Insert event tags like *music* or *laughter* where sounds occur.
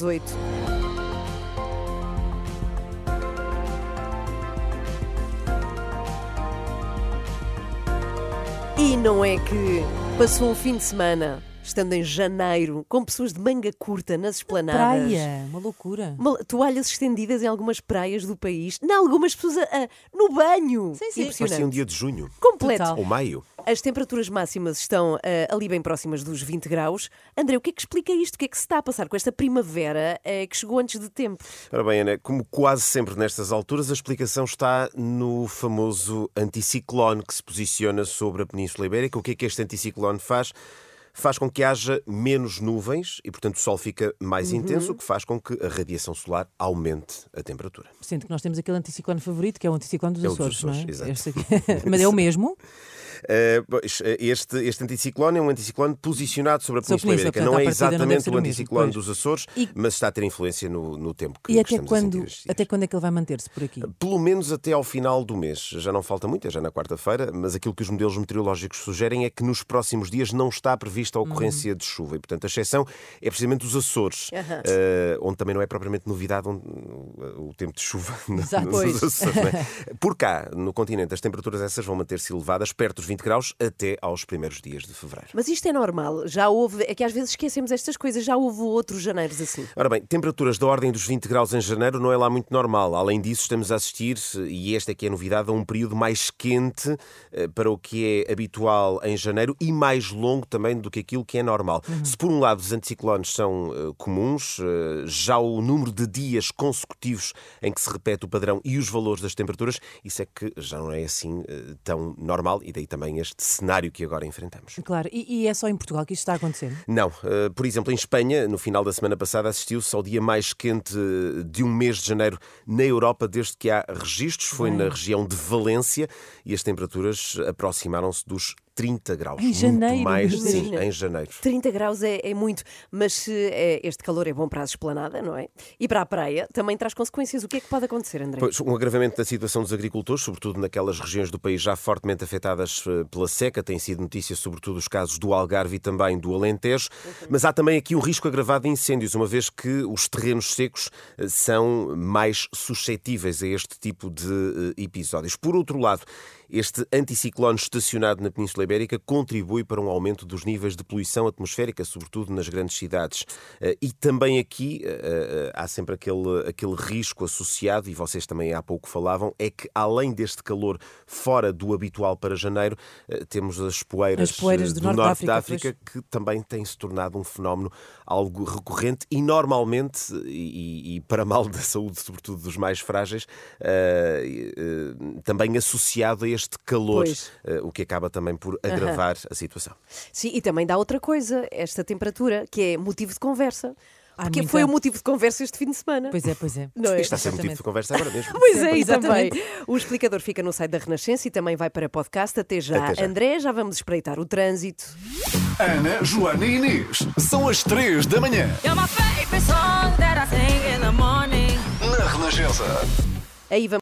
às 8. E não é que passou o fim de semana, estando em janeiro, com pessoas de manga curta nas esplanadas. Praia, uma loucura. Mal- Toalhas estendidas em algumas praias do país. Não, algumas pessoas a- a- no banho. Sim, sim. Impressionante. Parecia um dia de junho Completo. Total. ou maio. As temperaturas máximas estão ah, ali bem próximas dos 20 graus. André, o que é que explica isto? O que é que se está a passar com esta primavera eh, que chegou antes de tempo? Ora bem, Ana, como quase sempre nestas alturas, a explicação está no famoso anticiclone que se posiciona sobre a Península Ibérica. O que é que este anticiclone faz? Faz com que haja menos nuvens e, portanto, o sol fica mais intenso, o que faz com que a radiação solar aumente a temperatura. Sinto que nós temos aquele anticiclone favorito, que é o anticiclone dos É o dos Açores, não é? Açores, exato. Este aqui. *laughs* Mas é o mesmo? *laughs* Uh, pois, uh, este, este anticiclone é um anticiclone posicionado sobre a Península Península, Ibérica. Não é não exatamente ser o mesmo, anticiclone pois. dos Açores, E- mas está a ter influência no, no tempo que, E que até sentir quando, até quando é que ele vai manter-se por aqui? Pelo menos até ao final do mês. Já não falta muito, é já na quarta-feira, mas aquilo que os modelos meteorológicos sugerem é que nos próximos dias não está prevista a ocorrência de chuva. E, portanto, a exceção é precisamente os Açores, eh, onde também não é propriamente novidade onde, uh, o tempo de chuva *laughs* Exato. nos. Açores. não é? Por cá, no continente, as temperaturas essas vão manter-se elevadas, perto dos 20 graus, até aos primeiros dias de fevereiro. Mas isto é normal. Já houve. É que às vezes esquecemos estas coisas. Já houve outros janeiros assim. Ora bem, temperaturas da ordem dos 20 graus em janeiro não é lá muito normal. Além disso, estamos a assistir, e esta é que é a novidade, a um período mais quente eh, para o que é habitual em janeiro e mais longo também do que aquilo que é normal. Se por um lado os anticiclones são eh, comuns, eh, já o número de dias consecutivos em que se repete o padrão e os valores das temperaturas, isso é que já não é assim tão normal e daí também este cenário que agora enfrentamos. Claro, e, e é só em Portugal que isto está a acontecer? Não. Uh, por exemplo, em Espanha, no final da semana passada, assistiu-se ao dia mais quente uh, de um mês de janeiro na Europa desde que há registros. Foi na região de Valência e as temperaturas aproximaram-se dos 30 graus. Em Muito janeiro, mais, sim, em janeiro. 30 graus é, é muito, mas é- este calor é bom para a esplanada, não é? E para a praia também traz consequências. O que é que pode acontecer, André? Pois, um agravamento da situação dos agricultores, sobretudo naquelas regiões do país já fortemente afetadas eh, pela seca. Tem sido notícia, sobretudo, os casos do Algarve e também do Alentejo. Mas há também aqui o risco agravado de incêndios, uma vez que os terrenos secos eh, são mais suscetíveis a este tipo de eh, episódios. Por outro lado, este anticiclone estacionado na Península Ibérica contribui para um aumento dos níveis de poluição atmosférica, sobretudo nas grandes cidades. Eh, E também aqui eh, eh, há sempre aquele, aquele risco associado, e vocês também há pouco falavam, é que além deste calor fora do habitual para janeiro, temos as poeiras, As poeiras do do Norte Norte, África, de África, que também tem se tornado um fenómeno algo recorrente e normalmente, e, e para mal da saúde, sobretudo dos mais frágeis, eh, eh, também associado a este calor, eh, o que acaba também por agravar a situação. Sim, e também dá outra coisa, esta temperatura, que é motivo de conversa. Há Porque muita- foi o motivo de conversa este fim de semana. Pois é, pois é. Não é? Isto está a ser motivo de conversa agora mesmo. *laughs* Pois é, e também. O explicador fica no site da Renascença e também vai para podcast. Até já. Até já. André, já vamos espreitar o trânsito. Ana, Joana e Inês. São as três da manhã. Na Renascença. Aí vamos.